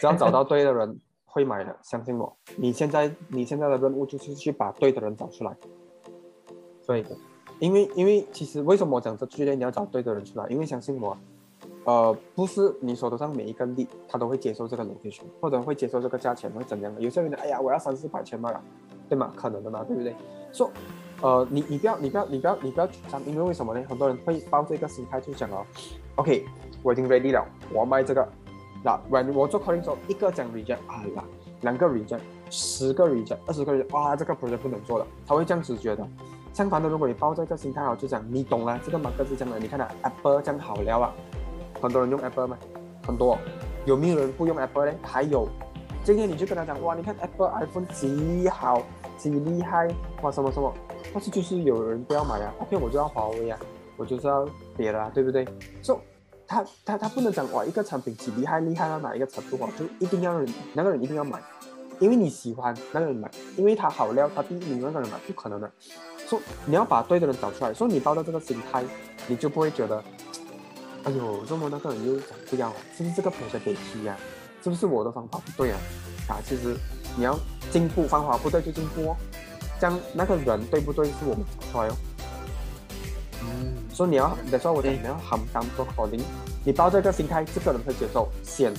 只要找到对的人会买的，相信我。你现在你现在的任务就是去把对的人找出来。所以，因为因为其实为什么我讲这句呢？你要找对的人出来，因为相信我，呃，不是你手头上每一个利他都会接受这个 location，或者会接受这个价钱，会怎样的？有些人哎呀，我要三四百千嘛，对吗？可能的嘛，对不对？说，呃，你你不要你不要你不要你不要紧张，因为为什么呢？很多人会抱这个心态就讲哦，OK，我已经 ready 了，我要卖这个。那我做 calling 做一个讲 reject 啊啦，两个 reject，十个 reject，二十个 reject，哇，这个 project 不能做了，他会这样子觉得。相反的，如果你抱着这个心态哦，就讲你懂了，这个马克是这样的。你看啊，Apple 这样好聊啊，很多人用 Apple 吗？很多，有没有人不用 Apple 呢？还有，今天你就跟他讲，哇，你看 Apple iPhone 极好，极厉害，哇，什么什么，但是就是有人不要买啊，OK，我就要华为啊，我就是要别的啊，对不对？说。他他他不能讲哇，一个产品几厉害厉害到哪一个程度啊，就一定要人那个人一定要买，因为你喜欢那个人买，因为他好料，他第一名那个人买不可能的。说你要把对的人找出来，说你抱着这个心态，你就不会觉得，哎呦，这么那个人又讲不要，是不是这个朋友得踢啊？是不是我的方法不对啊？啊，其实你要进步，方法不对就进步哦，这样那个人对不对是我们找出来哦。所以你要，你说我讲你要很当做口令，你抱这个心态，这个人会接受，先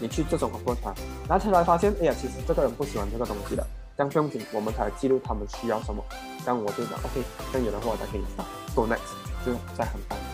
你去这种过程，然后后来发现，哎呀，其实这个人不喜欢这个东西的，这样不用紧，我们才记录他们需要什么，这样我就讲，OK，这样有的话我再给你上，Go next，就再很单。